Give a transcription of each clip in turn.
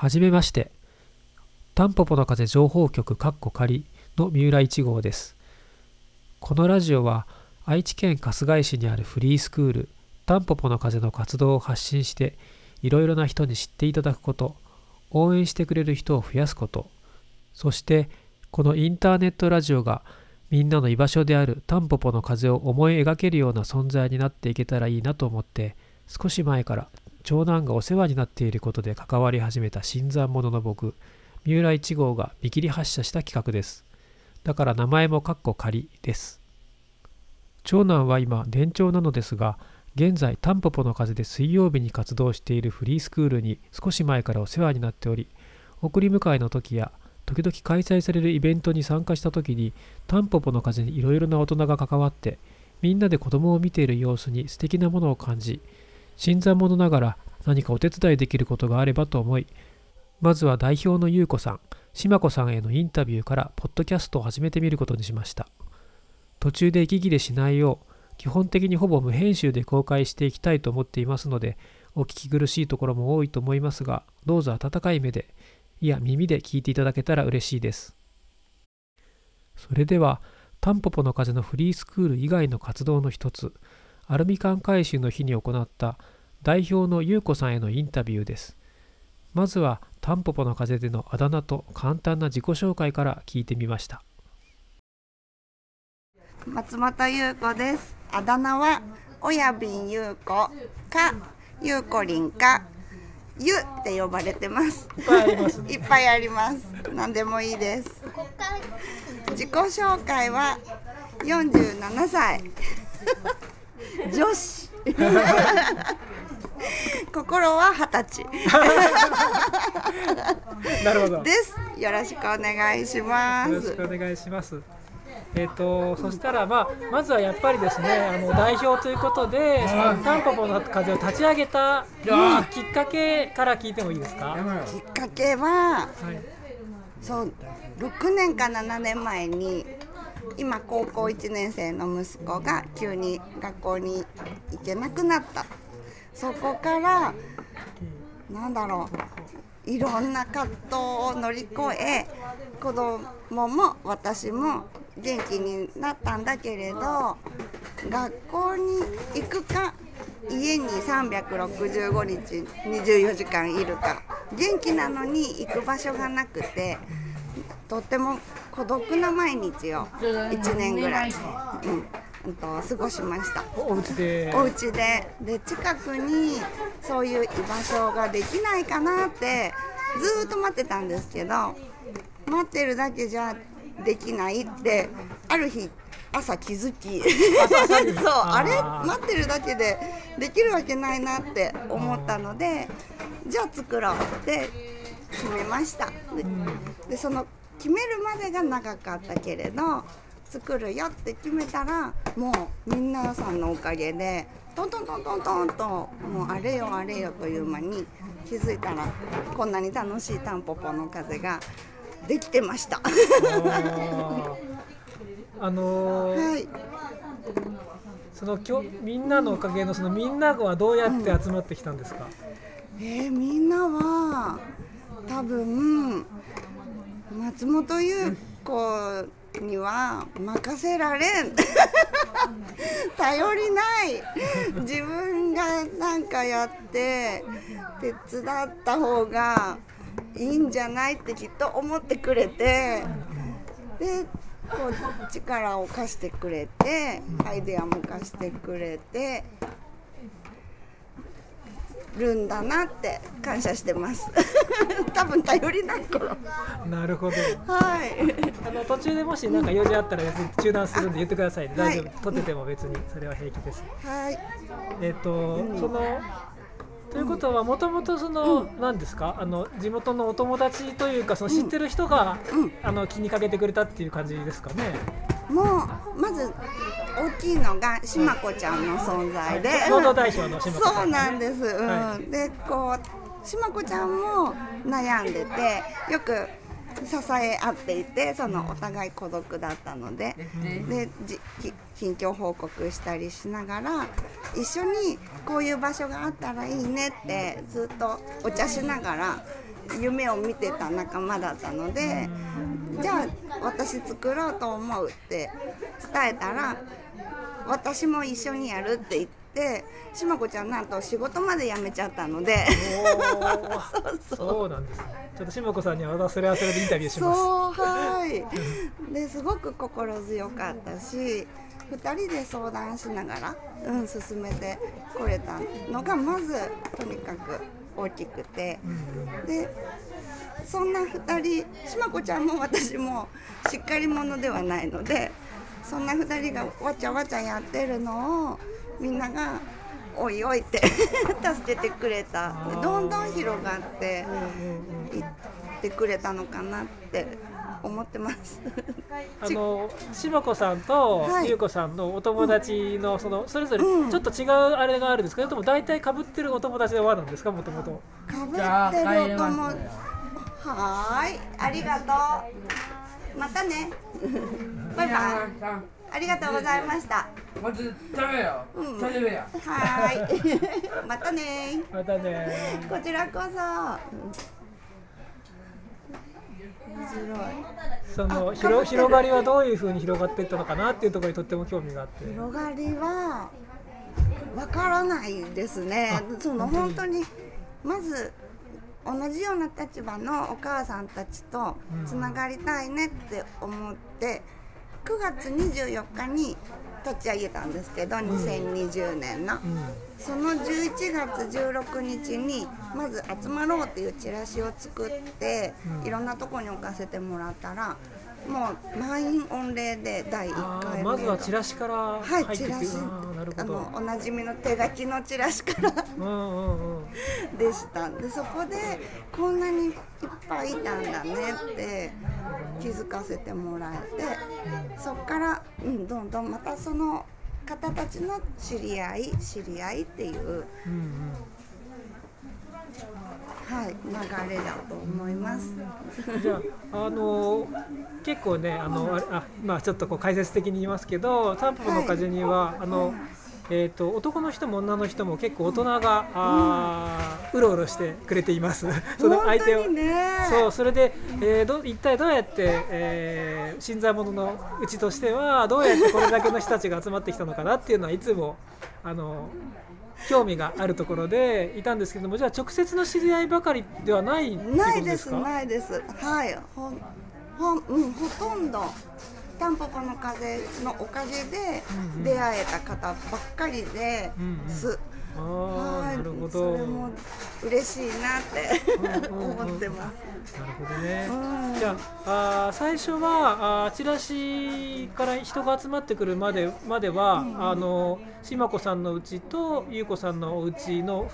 はじめまして。タンポポの風情報局カッコ仮の三浦一号です。このラジオは愛知県春日井市にあるフリースクールタンポポの風の活動を発信していろいろな人に知っていただくこと、応援してくれる人を増やすこと、そしてこのインターネットラジオがみんなの居場所であるタンポポの風を思い描けるような存在になっていけたらいいなと思って少し前から長男がお世話になっていることで関わり始めた新参者の僕三浦一号が見切り発車した企画です。だから名前もカッコ仮です。長男は今年長なのですが現在タンポポの風で水曜日に活動しているフリースクールに少し前からお世話になっており送り迎えの時や時々開催されるイベントに参加した時にタンポポの風にいろいろな大人が関わってみんなで子供を見ている様子に素敵なものを感じ新参者ながら何かお手伝いできることがあればと思いまずは代表の優子さん島子さんへのインタビューからポッドキャストを始めてみることにしました。途中で息切れしないよう基本的にほぼ無編集で公開していきたいと思っていますのでお聞き苦しいところも多いと思いますがどうぞ温かい目でいや耳で聞いていただけたら嬉しいです。それではタンポポの風のフリースクール以外の活動の一つアルミ缶回収の日に行った代表の優子さんへのインタビューです。まずはタンポポの風でのあだ名と簡単な自己紹介から聞いてみました。松本優子です。あだ名は親瓶優子かゆうこりんか。ゆって呼ばれてます。いっぱいあります、いっぱいあります。何でもいいです。自己紹介は47歳。女子 心は二十歳。なるほど。です。よろしくお願いしまよろしすくお願いします。えっ、とそしたらまあまずはやっぱりですねあの代表ということでタンポポの風を立ち上げたきっかけから聞いてもいいですか？はきっかけはい。そう6年か7年前に今高校1年生の息子が急に学校に行けなくなったそこからなんだろういろんな葛藤を乗り越え子供も私も元気になったんだけれど学校に行くか家に365日24時間いるか元気なのに行く場所がなくてとっても孤独な毎日を1年ぐらい、うん。うんと過ごしました。お家で。お家で。で近くにそういう居場所ができないかなってずーっと待ってたんですけど待ってるだけじゃできないってある日朝気づき。そうあれ？待ってるだけでできるわけないなって思ったのでじゃあ作ろうって決めました。ででその決めるまでが長かったけれど作るよって決めたらもう皆さんのおかげでトントントントントンともうあれよあれよという間に気づいたらこんなに楽しいタンポポの風ができてました。あのーはいその今日みんなのおかげのそのみんなはどうやって集まってきたんですか？えー、みんなは多分松本優子には任せられん。頼りない。自分がなんかやって手伝った方がいいんじゃないってきっと思ってくれてでこう力を貸してくれてアイデアも貸してくれてるんだなって感謝してます 多分頼りないからなるほど。はいあの途中でもしなんか用事あったら別に中断するんで言ってくださいね。はい大丈夫。撮ってても別にそれは平気です。はいえっ、と、そのということはもともとその、何ですか？あの地元のお友達というかその知ってる人が、うんあの気にかけてくれたっていう感じですかね？もうまず大きいのがしまこちゃんの存在で。そうなんです、うん。はでこうしまこちゃんも悩んでてよく支え合っていてそのお互い孤独だったので。で近況報告したりしながら一緒にこういう場所があったらいいねってずっとお茶しながら夢を見てた仲間だったのでじゃあ私作ろうと思うって伝えたら私も一緒にやるって言ってしまこちゃんなんと仕事まで辞めちゃったので。そうそう。なんです。ねちょっとしまこさんにはそれはそれでインタビューします。そうはい。ですごく心強かったし2人で相談しながら、うん、進めてこれたのがまずとにかく大きくて、でそんな2人しまこちゃんも私もしっかり者ではないのでそんな2人がわちゃわちゃやってるのをみんなが「おいおい」って 助けてくれた。どんどん広がっていってくれたのかなって思ってます。あの柴子さんと優子さんのお友達のそのそれぞれちょっと違うあれがあるんですけど、でも大体かぶってるお友達ではなんですか？もともとかぶってるお友達はい。ありがとう。またね。バイバイ。ありがとうございました。まず食べよ、う。ん、食べよはい。またね。またね。こちらこそその広広がりはどういうふうに広がっていったのかなっていうところにとっても興味があって。広がりはわからないですね。その本当にまず同じような立場のお母さんたちとつながりたいねって思って、9月24日に立ち上げたんですけど、2020年の、その11月16日にまず「集まろう」っていうチラシを作って、いろんなとこに置かせてもらったらもう満員御礼で第1回まずはチラシからはいチラシあのおなじみの手書きのチラシからでした。でそこでこんなにいっぱいいたんだねって気づかせてもらえてそっから、うん、どんどんまたその方たちの知り合い知り合いっていう。うんうんはい、流れだと思います。じゃあ、あの結構ね、あの、あ、まあ、ちょっとこう解説的に言いますけど、タンポポの風には、はい、あの。えーと、男の人も女の人も結構大人が、あうろうろしてくれています。その相手を、そうそれで、えー、ど一体どうやって、えー、新参者のうちとしてはどうやってこれだけの人たちが集まってきたのかなっていうのはいつもあの興味があるところでいたんですけどもじゃあ直接の知り合いばかりではないないですないです。はい。ほほ,、うん、ほとんどタンポポの風のおかげで出会えた方ばっかりです。うんうんはい、なるほど。それも嬉しいなって思ってます。なるほどね。うん、じゃああ最初はあチラシから人が集まってくるまでまでは、うん、あの島子さんのうちと優子さんのお家の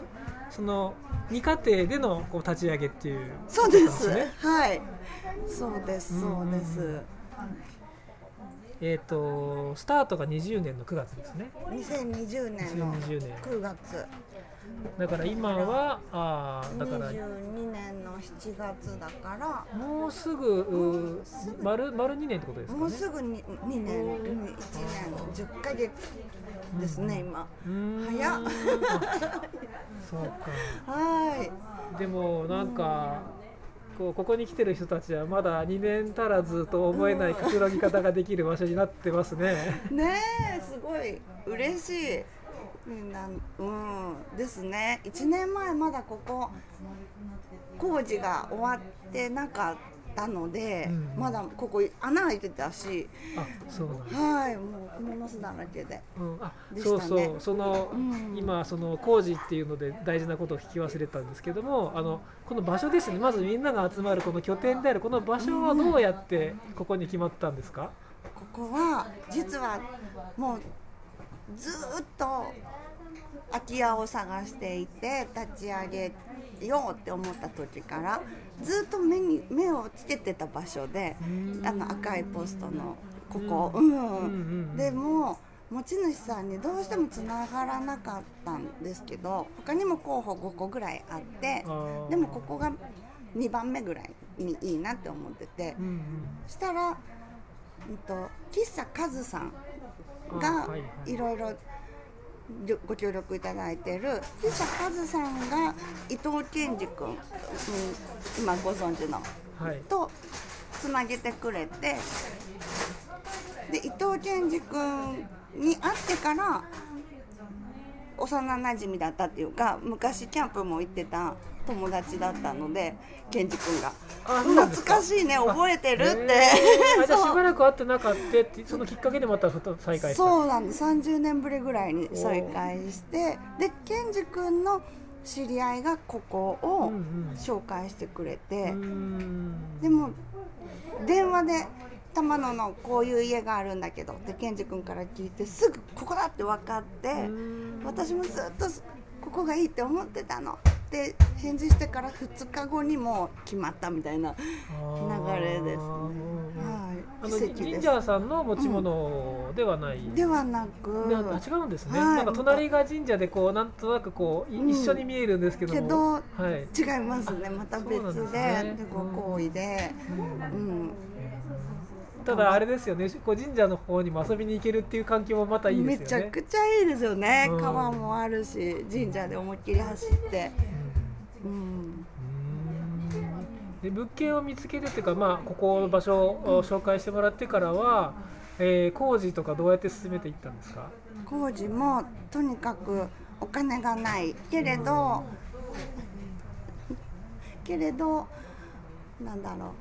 その二家庭でのこう立ち上げっていう、ね、そうです。はい。そうですそうです。うんえーと、スタートが20年の9月ですね。2020年の9月。だから今はあだから22年の7月だから。もうすぐ丸丸2年ってことですか、ね、もうすぐ 2, 2年1年。10か月ですね、うん、今早っ。そうか。はい。でもなんか、こうここに来てる人たちはまだ2年足らずと思えないくつろぎ方ができる場所になってますね。ねえすごい。嬉しい。みんなうんですね。1年前まだここ工事が終わってなかったたので、うん、まだここ穴開いてたし。あそうはいもう蜘蛛の巣だらけで,、うん、あね、そうそう。その、うん、今その工事っていうので大事なことを聞き忘れたんですけどもあのこの場所ですね。まずみんなが集まるこの拠点であるこの場所はどうやってここに決まったんですか、ここは実はもうずっと空き家を探していて立ち上げようって思った時からずっと目に目をつけてた場所であの赤いポストのここ、うん、でも持ち主さんにどうしてもつながらなかったんですけど他にも候補5個ぐらいあってでもここが2番目ぐらいにいいなって思ってて、うんうん、したら、うんと、喫茶カズさんがいろいろご協力いただいてる筆者カズさんが伊藤健二君今ご存知のはい。とつなげてくれてで伊藤健二君に会ってから幼なじみだったっていうか昔キャンプも行ってた友達だったので健二君が。懐かしいね覚えてるって、じゃあしばらく会ってなかったってそのきっかけでまた再会した？そうなんです。30年ぶりぐらいに再会してで健二君の知り合いがここをうんうん。紹介してくれて、うーん。でも電話で玉野のこういう家があるんだけどって健二君から聞いてすぐここだって分かって私もずっとここがいいって思ってたのって返事してから2日後にもう決まったみたいな、流れですね。うんうんあい、のジンジャーさんの持ち物ではない、ではなく違うんですね、はい。なんか隣が神社でこうなんとなくこういうん。一緒に見えるんですけども、けどはい、違いますね。また別ですでご好意で、うん。ただあれですよね。こう神社の方にも遊びに行けるっていう環境もまたいいめちゃですよね。くちゃいいですよね、うん川もあるし神社で思いっきり走って、うん、うんで物件を見つけてっていうか、まあ、ここの場所を紹介してもらってからは、えー工事とかどうやって進めていったんですか？工事もとにかくお金がないけれど、けれどなんだろ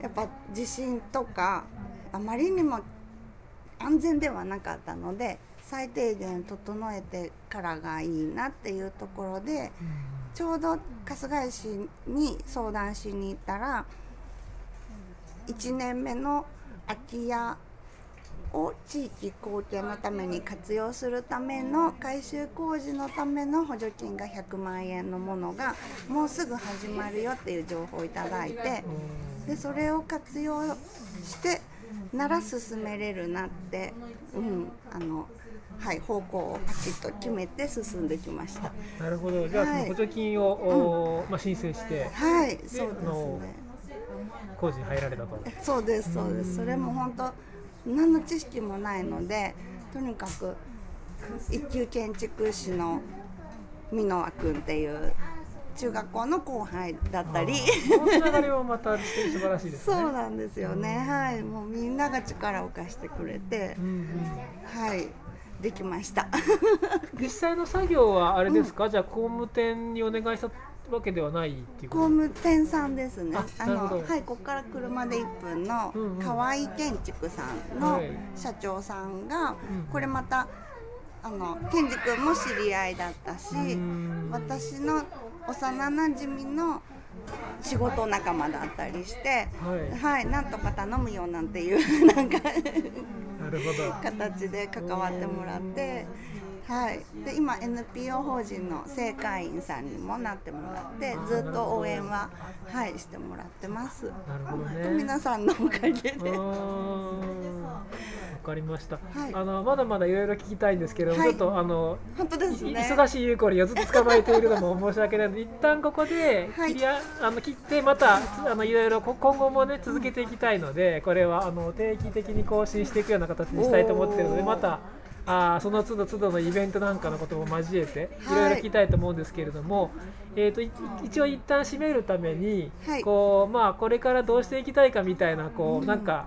う。やっぱ地震とかあまりにも安全ではなかったので最低限整えてからがいいなっていうところでちょうど春日井市に相談しに行ったら1年目の空き家を地域貢献のために活用するための改修工事のための補助金が100万円のものがもうすぐ始まるよっていう情報をいただいてでそれを活用してなら進めれるなって、うんあのはい、方向をパチッと決めて進んできました。なるほど。じゃあそのはい。補助金を、おまあ、申請してはい、そうですね。工事に入られたと。そうですそうです。それも本当何の知識もないのでとにかく一級建築士の箕輪君っていう中学校の後輩だったり。あーこのつながりもまた素晴らしいですね。そうなんですよね。はい。もうみんなが力を貸してくれて。うんうん。はいできました。実際の作業はあれですか、じゃあ工務店にお願いしたわけではないっていうこと？工務店さんですね。あのはいここから車で1分のうんうん。河合建築さんのはい社長さんがうんこれまたあの健二君も知り合いだったしうん。私の幼なじみの仕事仲間だったりしてはい。はいなんとか頼むよなんていうなんか。形で関わってもらって。はい、で今 NPO 法人の正会員さんにもなってもらってずっと応援は、はい、してもらってます。なるほどね。皆さんのおかげで、かりました、はい。あのまだまだいろいろ聞きたいんですけども、はい。ちょっとあの本当ですいね。忙しいゆうこりんをずっと捕まえているのも申し訳ないので一旦ここではい。切りあ、あの切ってまたつあのいろいろこ今後もね続けていきたいのでこれはあの定期的に更新していくような形にしたいと思っているのでまたあーその都度都度のイベントなんかのことも交えていはい。ろいろ聞きたいと思うんですけれども、えー、とい一応一旦締めるために、はい。こうまあ、これからどうしていきたいかみたいなこう、なんか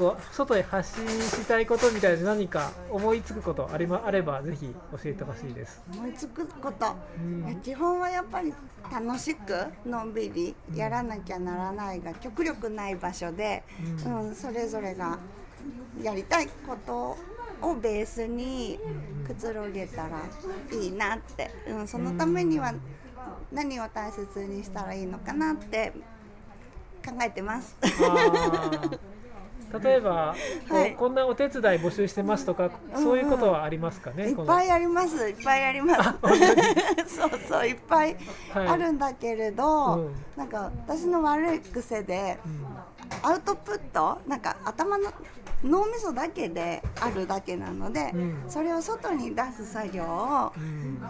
こう外へ発信したいことみたいな何か思いつくことあり,、ま、あればぜひ教えてほしいです。思いつくこと、うん。基本はやっぱり楽しくのんびりやらなきゃならないが極力ない場所で、ううんそれぞれがやりたいことをベースにくつろげたらいいなって、うん、そのためには何を大切にしたらいいのかなって考えてます。例えば、はい。こんなお手伝い募集してますとか、そういうことはありますかね。いっぱいあります。いっぱいあります。そうそういっぱいはい。あるんだけれど、うん。なんか私の悪い癖でうん。アウトプットなんか頭の脳みそだけであるだけなので、うん。それを外に出す作業をうん。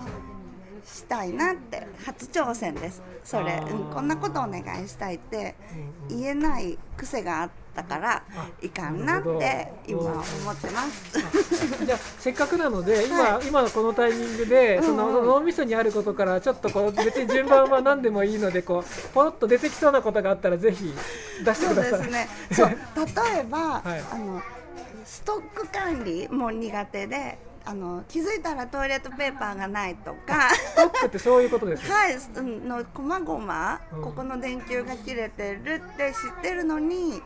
したいなって初挑戦です。それ、うん、こんなことお願いしたいってうん言えない癖があってったからあいかんなって今思ってます。じゃあせっかくなので 今,、は今のこのタイミングでその脳みそにあることからちょっとこう別に順番は何でもいいのでこう ポロッと出てきそうなことがあったらぜひ出してそうください。ですね。そう 例えば、はいあのストック管理も苦手で、あの気づいたらトイレットペーパーがないとか。ストックってそういうことですね。はい、うんのこまごま、うんここの電球が切れてるって知ってるのに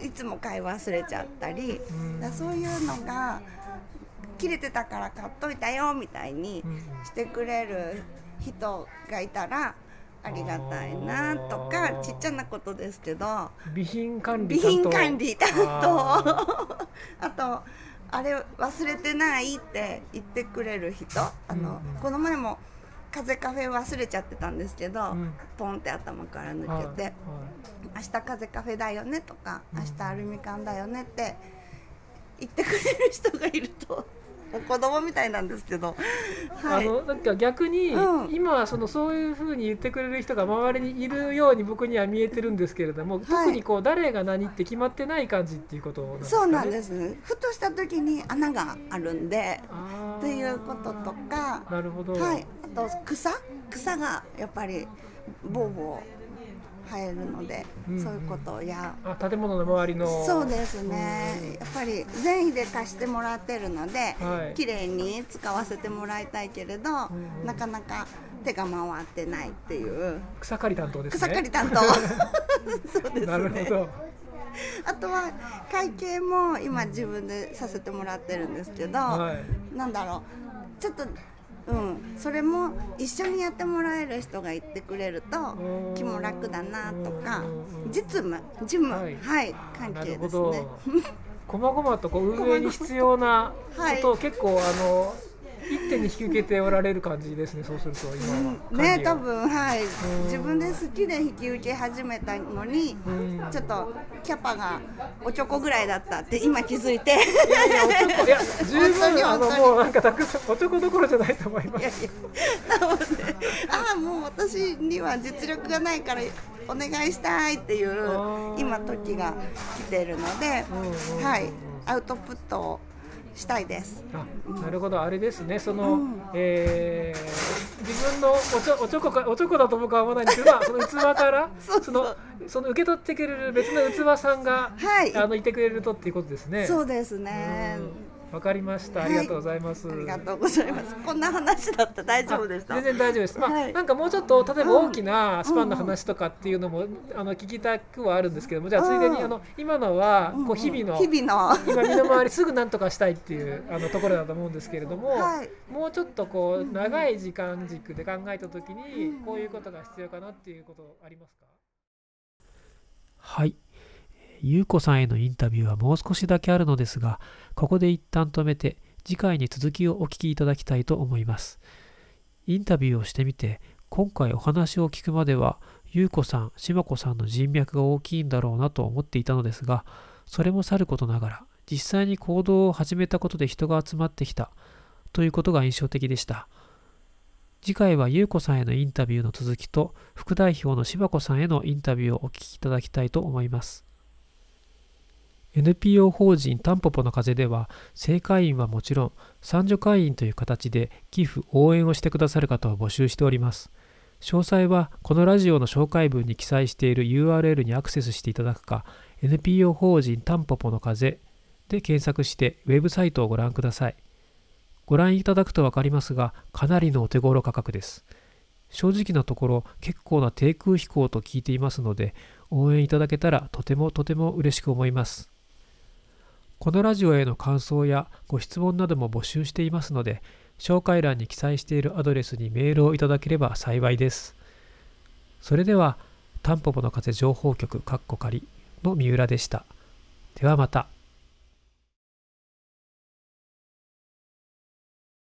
いつも買い忘れちゃったり、んだそういうのが切れてたから買っといたよみたいにうんしてくれる人がいたらありがたいなとかちっちゃなことですけど備品管理備担当。品管理担あ当 あとあれ忘れてないって言ってくれる人あの、この前も風カフェ忘れちゃってたんですけど、うん。ポンって頭から抜ーはいけて、明日風カフェだよねとか、明日アルミ缶だよねって言ってくれる人がいると子供みたいなんですけど、はい、あのなんか逆に、うん。今そのそういうふうに言ってくれる人が周りにいるように僕には見えてるんですけれども、特にこう誰が何って決まってない感じっていうことなんですか、ね、そうなんです。すふとした時に穴があるんでっていうこととか。なるほど、はい、あと草？草がやっぱりボーボー生えるので、うんうん。そういうことや。あ建物の周りの。そうですね。やっぱり善意で貸してもらってるので、はい。綺麗に使わせてもらいたいけれど、んうん。なかなか手が回ってないっていう。草刈り担当ですね。草刈り担当。そうですね。なるほど。あとは会計も今自分でさせてもらってるんですけど、はい。なんだろう。ちょっとうん。それも一緒にやってもらえる人がいてくれるとうん気も楽だなとかうん実務事務ははいい、あー関係ですね。こまごまとこう運営に必要なことを結構あの一手に引き受けておられる感じですねそうすると今は。管ね多分はい。ん。自分で好きで引き受け始めたのにうん。ちょっとキャパがおちょこぐらいだったって今気づいて。いやいやおちょこ。いや十に分あのもうなんかたくさんおちょこどころじゃないと思います。いやいや。なのでああもう私には実力がないからお願いしたいっていう今時が来てるのではい。アウトプットをしたいです。あなるほどあれですねその、うんえー自分のおちょおちょこかおちょこだと僕は思わないんですけ その器からそのその受け取ってくれる別の器さんが、はいあのいてくれるとっていうことですね。そうですね。うんわかりました。はいありがとうございます。ありがとうございます。こんな話だった大丈夫でした。あ全然大丈夫です。まあ、はいなんかもうちょっと例えばうん大きなスパンの話とかっていうのも、あの聞きたくはあるんですけども、じゃあついでにうんあの今のはこう日々の、日々の今身の回りすぐなんとかしたいっていうあのところだと思うんですけれども、はいもうちょっとこう長い時間軸で考えた時にこういうことが必要かなっていうことありますかはい。ゆうこさんへのインタビューはもう少しだけあるのですが、ここで一旦止めて、次回に続きをお聞きいただきたいと思います。インタビューをしてみて、今回お話を聞くまでは、ゆうこさん、しまこさんの人脈が大きいんだろうなと思っていたのですが、それもさることながら、実際に行動を始めたことで人が集まってきたということが印象的でした。次回はゆうこさんへのインタビューの続きと、副代表のしばこさんへのインタビューをお聞きいただきたいと思います。NPO 法人タンポポの風では、正会員はもちろん、賛助会員という形で寄付、応援をしてくださる方を募集しております。詳細はこのラジオの紹介文に記載している URL にアクセスしていただくか、NPO 法人タンポポの風で検索してウェブサイトをご覧ください。ご覧いただくと分かりますが、かなりのお手頃価格です。正直なところ、結構な低空飛行と聞いていますので、応援いただけたらとてもとても嬉しく思います。このラジオへの感想やご質問なども募集していますので、紹介欄に記載しているアドレスにメールをいただければ幸いです。それでは、タンポポの風情報局カッコ仮の三浦でした。ではまた。